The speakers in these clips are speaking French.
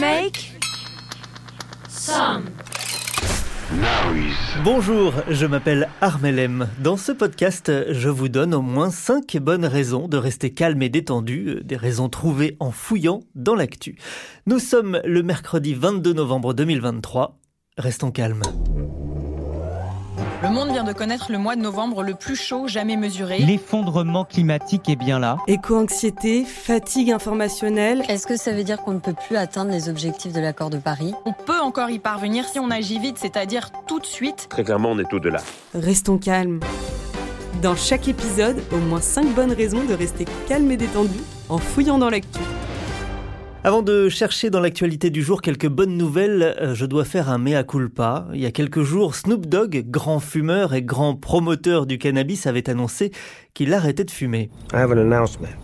Make some. Bonjour, je m'appelle Armelem. Dans ce podcast, je vous donne au moins 5 bonnes raisons de rester calme et détendu, euh, des raisons trouvées en fouillant dans l'actu. Nous sommes le mercredi 22 novembre 2023. Restons calmes. Le monde vient de connaître le mois de novembre le plus chaud jamais mesuré. L'effondrement climatique est bien là. Éco-anxiété, fatigue informationnelle. Est-ce que ça veut dire qu'on ne peut plus atteindre les objectifs de l'accord de Paris? On peut encore y parvenir si on agit vite, c'est-à-dire tout de suite. Très clairement, on est au-delà. Restons calmes. Dans chaque épisode, au moins 5 bonnes raisons de rester calme et détendu en fouillant dans l'actu. Avant de chercher dans l'actualité du jour quelques bonnes nouvelles, euh, je dois faire un mea culpa. Il y a quelques jours, Snoop Dogg, grand fumeur et grand promoteur du cannabis, avait annoncé qu'il arrêtait de fumer. I have an announcement.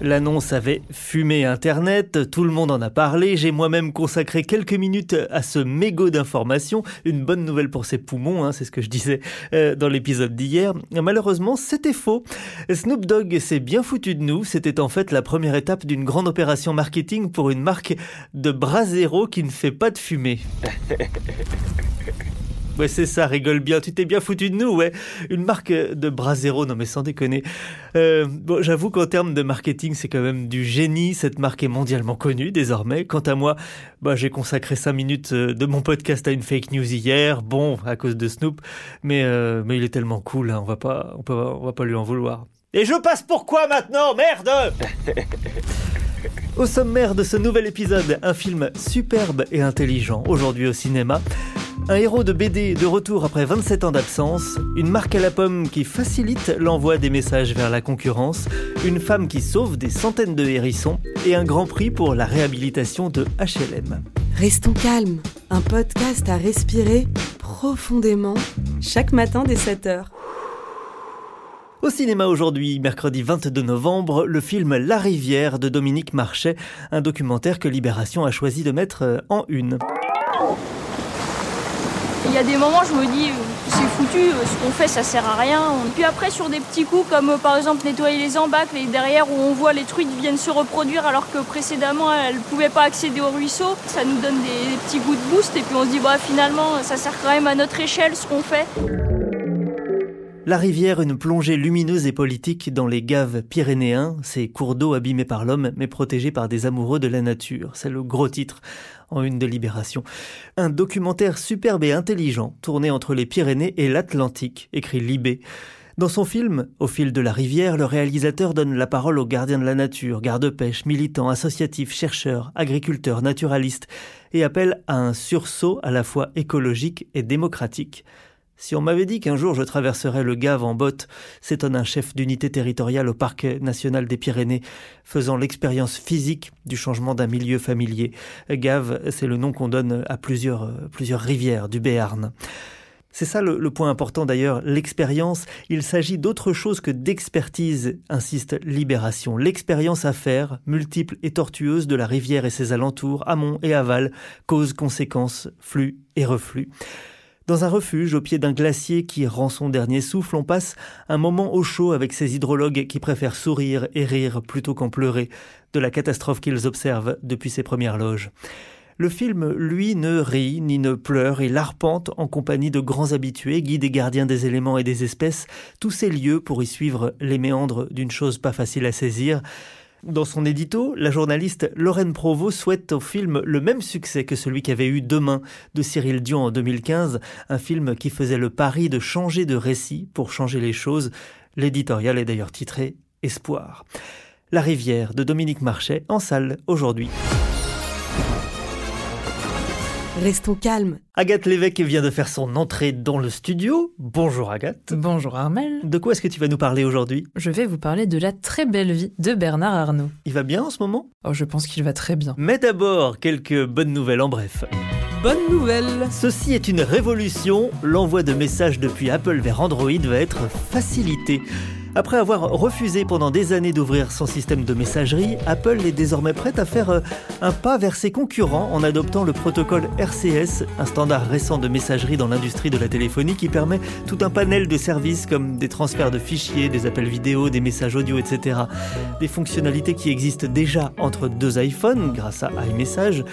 L'annonce avait fumé Internet, tout le monde en a parlé, j'ai moi-même consacré quelques minutes à ce mégot d'informations, une bonne nouvelle pour ses poumons, hein, c'est ce que je disais euh, dans l'épisode d'hier. Malheureusement, c'était faux. Snoop Dogg s'est bien foutu de nous, c'était en fait la première étape d'une grande opération marketing pour une marque de Brasero qui ne fait pas de fumée. Ouais, c'est ça, rigole bien. Tu t'es bien foutu de nous, ouais. Une marque de Brasero, non mais sans déconner. Euh, bon, j'avoue qu'en termes de marketing, c'est quand même du génie. Cette marque est mondialement connue désormais. Quant à moi, bah, j'ai consacré 5 minutes euh, de mon podcast à une fake news hier. Bon, à cause de Snoop. Mais, euh, mais il est tellement cool, hein, on va pas, on peut, on va pas lui en vouloir. Et je passe pourquoi maintenant? Merde Au sommaire de ce nouvel épisode, un film superbe et intelligent, aujourd'hui au cinéma. Un héros de BD de retour après 27 ans d'absence, une marque à la pomme qui facilite l'envoi des messages vers la concurrence, une femme qui sauve des centaines de hérissons et un grand prix pour la réhabilitation de HLM. Restons calmes. Un podcast à respirer profondément chaque matin dès 7h. Au cinéma aujourd'hui, mercredi 22 novembre, le film La Rivière de Dominique Marchais, un documentaire que Libération a choisi de mettre en une. Il y a des moments, je me dis, c'est foutu, ce qu'on fait, ça sert à rien. Puis après, sur des petits coups, comme euh, par exemple nettoyer les embâcles, et derrière où on voit les truites viennent se reproduire alors que précédemment, elles ne pouvaient pas accéder au ruisseau, ça nous donne des, des petits goûts de boost, et puis on se dit, bah finalement, ça sert quand même à notre échelle ce qu'on fait. La rivière, une plongée lumineuse et politique dans les gaves pyrénéens, ces cours d'eau abîmés par l'homme mais protégés par des amoureux de la nature. C'est le gros titre en une de Libération. Un documentaire superbe et intelligent, tourné entre les Pyrénées et l'Atlantique, écrit Libé. Dans son film, Au fil de la rivière, le réalisateur donne la parole aux gardiens de la nature, gardes-pêche, militants, associatifs, chercheurs, agriculteurs, naturalistes, et appelle à un sursaut à la fois écologique et démocratique. Si on m'avait dit qu'un jour je traverserais le Gave en botte, s'étonne un chef d'unité territoriale au parc national des Pyrénées, faisant l'expérience physique du changement d'un milieu familier. Gave, c'est le nom qu'on donne à plusieurs, plusieurs rivières du Béarn. C'est ça le, le, point important d'ailleurs, l'expérience. Il s'agit d'autre chose que d'expertise, insiste Libération. L'expérience à faire, multiple et tortueuse de la rivière et ses alentours, amont et aval, cause, conséquence, flux et reflux. Dans un refuge au pied d'un glacier qui rend son dernier souffle, on passe un moment au chaud avec ces hydrologues qui préfèrent sourire et rire plutôt qu'en pleurer de la catastrophe qu'ils observent depuis ses premières loges. Le film, lui, ne rit ni ne pleure et l'arpente en compagnie de grands habitués, guides et gardiens des éléments et des espèces, tous ces lieux pour y suivre les méandres d'une chose pas facile à saisir, dans son édito, la journaliste Lorraine Provost souhaite au film le même succès que celui qu'avait eu Demain de Cyril Dion en 2015, un film qui faisait le pari de changer de récit pour changer les choses. L'éditorial est d'ailleurs titré Espoir. La rivière de Dominique Marchais en salle aujourd'hui. Restons calmes. Agathe Lévesque vient de faire son entrée dans le studio. Bonjour Agathe. Bonjour Armel. De quoi est-ce que tu vas nous parler aujourd'hui? Je vais vous parler de la très belle vie de Bernard Arnault. Il va bien en ce moment? Oh, je pense qu'il va très bien. Mais d'abord, quelques bonnes nouvelles en bref. Bonne nouvelle Ceci est une révolution. L'envoi de messages depuis Apple vers Android va être facilité. Après avoir refusé pendant des années d'ouvrir son système de messagerie, Apple est désormais prête à faire euh, un pas vers ses concurrents en adoptant le protocole RCS, un standard récent de messagerie dans l'industrie de la téléphonie qui permet tout un panel de services comme des transferts de fichiers, des appels vidéo, des messages audio, etc. Des fonctionnalités qui existent déjà entre deux iPhones grâce à iMessage,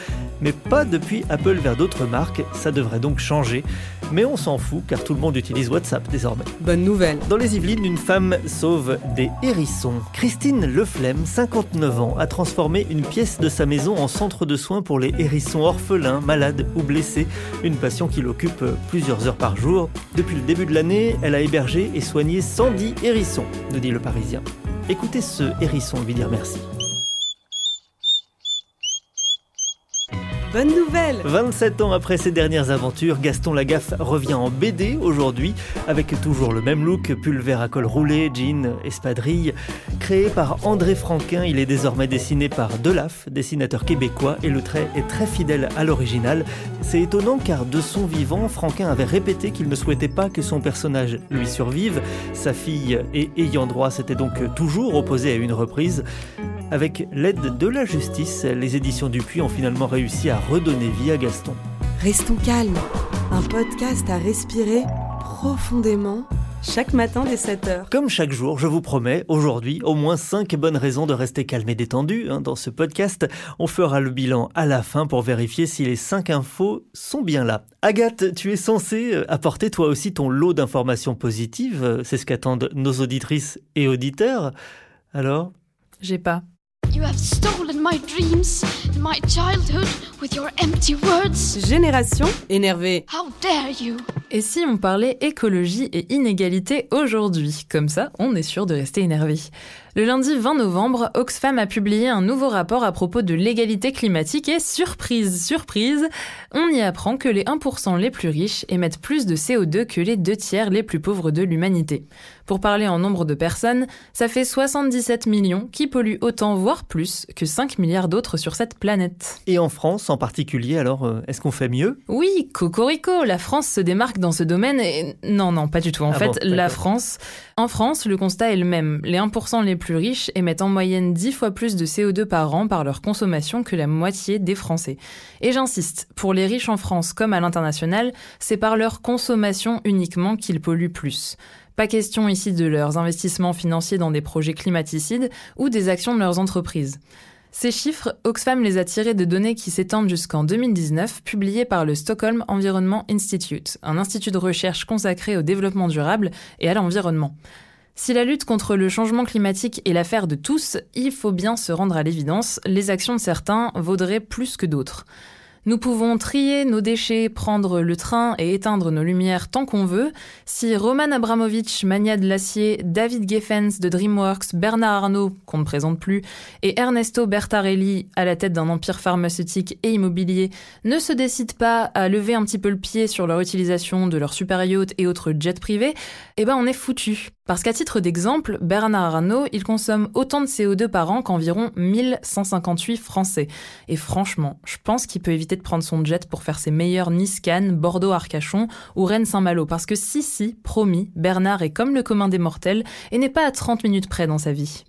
mais pas depuis Apple vers d'autres marques, ça devrait donc changer. Mais on s'en fout car tout le monde utilise WhatsApp désormais. Bonne nouvelle. Dans les Yvelines, une femme sauve des hérissons. Christine Leflemme, 59 ans, a transformé une pièce de sa maison en centre de soins pour les hérissons orphelins, malades ou blessés, une passion qui l'occupe plusieurs heures par jour. Depuis le début de l'année, elle a hébergé et soigné 110 hérissons, nous dit le Parisien. Écoutez ce hérisson lui dire merci. Bonne nouvelle 27 ans après ses dernières aventures, Gaston Lagaffe revient en BD aujourd'hui, avec toujours le même look, pull vert à col roulé, jean, espadrille. Créé par André Franquin, il est désormais dessiné par Delaf, dessinateur québécois, et le trait est très fidèle à l'original. C'est étonnant car de son vivant, Franquin avait répété qu'il ne souhaitait pas que son personnage lui survive. Sa fille et ayant droit s'était donc toujours opposé à une reprise. Avec l'aide de la justice, les éditions Dupuis ont finalement réussi à redonner vie à Gaston. Restons calmes. Un podcast à respirer profondément chaque matin dès 7h. Comme chaque jour, je vous promets, aujourd'hui, au moins 5 bonnes raisons de rester calme et détendu. hein, Dans ce podcast, on fera le bilan à la fin pour vérifier si les 5 infos sont bien là. Agathe, tu es censée euh, apporter toi aussi ton lot d'informations positives. C'est ce qu'attendent nos auditrices et auditeurs. Alors? J'ai pas. You have stolen my dreams and my childhood with your empty words? Génération énervée. How dare you? Et si on parlait écologie et inégalité aujourd'hui? Comme ça, on est sûr de rester énervé. Le lundi 20 novembre, Oxfam a publié un nouveau rapport à propos de l'égalité climatique et surprise, surprise, on y apprend que les 1% les plus riches émettent plus de CO2 que les 2 tiers les plus pauvres de l'humanité. Pour parler en nombre de personnes, ça fait 77 millions qui polluent autant, voire plus, que 5 milliards d'autres sur cette planète. Et en France en particulier, alors, euh, est-ce qu'on fait mieux? Oui, Cocorico, la France se démarque dans ce domaine et... Non, non, pas du tout. En Ah fait, bon, la. France... En France, le constat est le même. Les 1% les plus riches émettent en moyenne 10 fois plus de CO2 par an par leur consommation que la moitié des Français. Et j'insiste, pour les riches en France comme à l'international, c'est par leur consommation uniquement qu'ils polluent plus. Pas question ici de leurs investissements financiers dans des projets climaticides ou des actions de leurs entreprises. Ces chiffres, Oxfam les a tirés de données qui s'étendent jusqu'en 2019, publiées par le Stockholm Environment Institute, un institut de recherche consacré au développement durable et à l'environnement. Si la lutte contre le changement climatique est l'affaire de tous, il faut bien se rendre à l'évidence, les actions de certains vaudraient plus que d'autres. Nous pouvons trier nos déchets, prendre le train et éteindre nos lumières tant qu'on veut. Si Roman Abramovich, mania de l'acier, David Geffens de DreamWorks, Bernard Arnault, qu'on ne présente plus, et Ernesto Bertarelli, à la tête d'un empire pharmaceutique et immobilier, ne se décident pas à lever un petit peu le pied sur leur utilisation de leurs super yachts et autres jets privés, eh ben on est foutu. Parce qu'à titre d'exemple, Bernard Arnault, il consomme autant de CO2 par an qu'environ 1158 Français. Et franchement, je pense qu'il peut éviter de prendre son jet pour faire ses meilleurs Nice-Cannes, Bordeaux-Arcachon ou Rennes-Saint-Malo. Parce que si, si, promis, Bernard est comme le commun des mortels et n'est pas à 30 minutes près dans sa vie.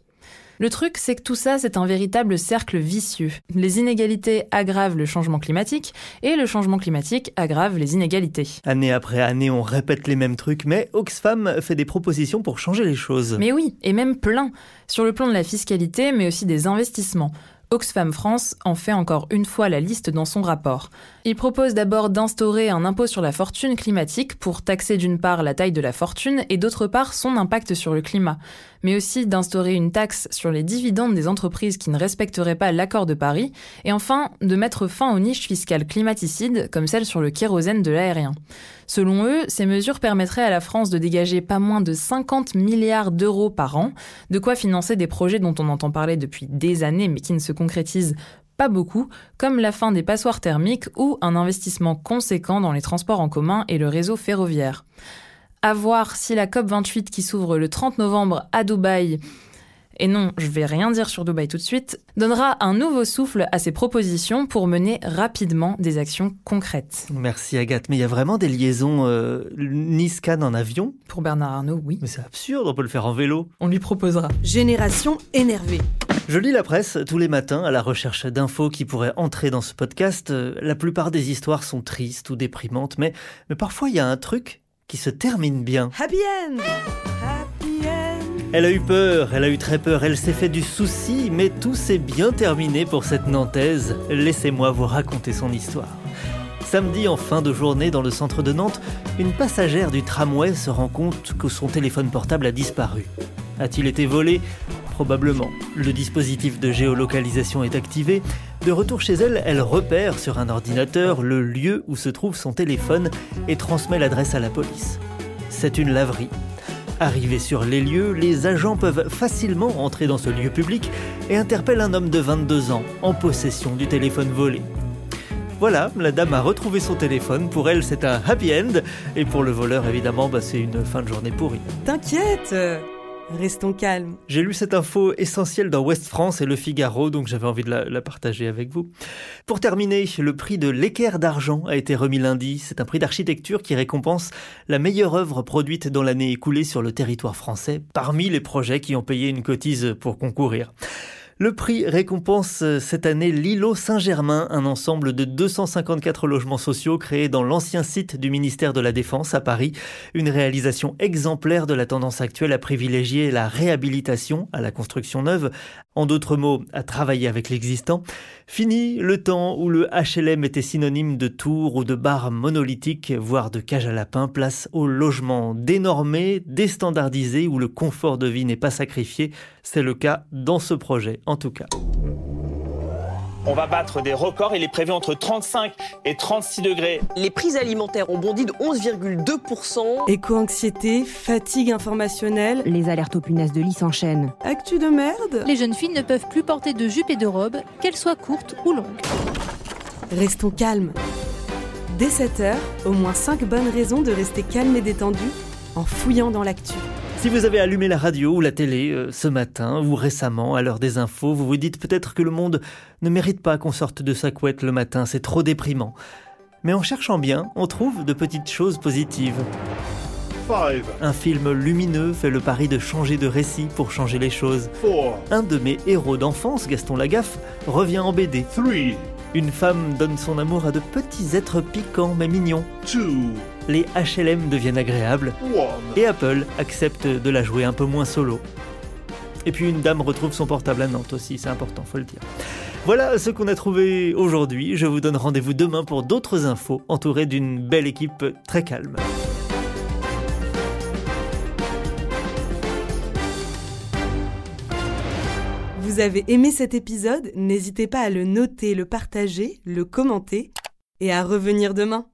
Le truc, c'est que tout ça, c'est un véritable cercle vicieux. Les inégalités aggravent le changement climatique et le changement climatique aggrave les inégalités. Année après année, on répète les mêmes trucs, mais Oxfam fait des propositions pour changer les choses. Mais oui, et même plein, sur le plan de la fiscalité, mais aussi des investissements. Oxfam France en fait encore une fois la liste dans son rapport. Il propose d'abord d'instaurer un impôt sur la fortune climatique pour taxer d'une part la taille de la fortune et d'autre part son impact sur le climat, mais aussi d'instaurer une taxe sur les dividendes des entreprises qui ne respecteraient pas l'accord de Paris, et enfin de mettre fin aux niches fiscales climaticides comme celle sur le kérosène de l'aérien. Selon eux, ces mesures permettraient à la France de dégager pas moins de 50 milliards d'euros par an, de quoi financer des projets dont on entend parler depuis des années mais qui ne se concrétisent pas beaucoup, comme la fin des passoires thermiques ou un investissement conséquent dans les transports en commun et le réseau ferroviaire. À voir si la COP28 qui s'ouvre le 30 novembre à Dubaï et non, je vais rien dire sur Dubaï tout de suite, donnera un nouveau souffle à ses propositions pour mener rapidement des actions concrètes. Merci Agathe, mais il y a vraiment des liaisons euh, Nice-Cannes en avion? Pour Bernard Arnault, oui. Mais c'est absurde, on peut le faire en vélo. On lui proposera. Génération énervée. Je lis la presse tous les matins à la recherche d'infos qui pourraient entrer dans ce podcast. Euh, La plupart des histoires sont tristes ou déprimantes, mais, mais parfois il y a un truc qui se termine bien. Happy end Happy end Elle a eu peur, elle a eu très peur, elle s'est fait du souci, mais tout s'est bien terminé pour cette Nantaise. Laissez-moi vous raconter son histoire. Samedi en fin de journée dans le centre de Nantes, une passagère du tramway se rend compte que son téléphone portable a disparu. A-t-il été volé? Probablement. Le dispositif de géolocalisation est activé. De retour chez elle, elle repère sur un ordinateur le lieu où se trouve son téléphone et transmet l'adresse à la police. C'est une laverie. Arrivés sur les lieux, les agents peuvent facilement entrer dans ce lieu public et interpellent un homme de 22 ans en possession du téléphone volé. Voilà, la dame a retrouvé son téléphone. Pour elle, c'est un happy end. Et pour le voleur, évidemment, bah, c'est une fin de journée pourrie. T'inquiète Restons calmes. J'ai lu cette info essentielle dans Ouest France et Le Figaro, donc j'avais envie de la, la partager avec vous. Pour terminer, le prix de l'équerre d'argent a été remis lundi. C'est un prix d'architecture qui récompense la meilleure œuvre produite dans l'année écoulée sur le territoire français, parmi les projets qui ont payé une cotise pour concourir. Le prix récompense euh, cette année l'îlot Saint-Germain, un ensemble de 254 logements sociaux créés dans l'ancien site du ministère de la Défense à Paris. Une réalisation exemplaire de la tendance actuelle à privilégier la réhabilitation à la construction neuve. En d'autres mots, à travailler avec l'existant. Fini le temps où le HLM était synonyme de tours ou de bars monolithiques, voire de cage à lapins, place au logement dénormé, déstandardisé, où le confort de vie n'est pas sacrifié. C'est le cas dans ce projet, en tout cas. On va battre des records. Il est prévu entre 35 et 36 degrés. Les prix alimentaires ont bondi de 11,2%. Éco-anxiété, fatigue informationnelle, Les alertes aux punaises de lit s'enchaînent. actu de merde. Les jeunes filles ne peuvent plus porter de jupe et de robe, qu'elles soient courtes ou longues. Restons calmes. Dès 7h, au moins 5 bonnes raisons de rester calme et détendu en fouillant dans l'actu. Si vous avez allumé la radio ou la télé euh, ce matin ou récemment à l'heure des infos, vous vous dites peut-être que le monde ne mérite pas qu'on sorte de sa couette le matin, c'est trop déprimant. Mais en cherchant bien, on trouve de petites choses positives. Un film lumineux fait le pari de changer de récit pour changer les choses. Un de mes héros d'enfance, Gaston Lagaffe, revient en BD. Une femme donne son amour à de petits êtres piquants mais mignons. Les HLM deviennent agréables. Et Apple accepte de la jouer un peu moins solo. Et puis une dame retrouve son portable à Nantes aussi, c'est important, faut le dire. Voilà ce qu'on a trouvé aujourd'hui. Je vous donne rendez-vous demain pour d'autres infos, entourées d'une belle équipe très calme. Vous avez aimé cet épisode? N'hésitez pas à le noter, le partager, le commenter et à revenir demain.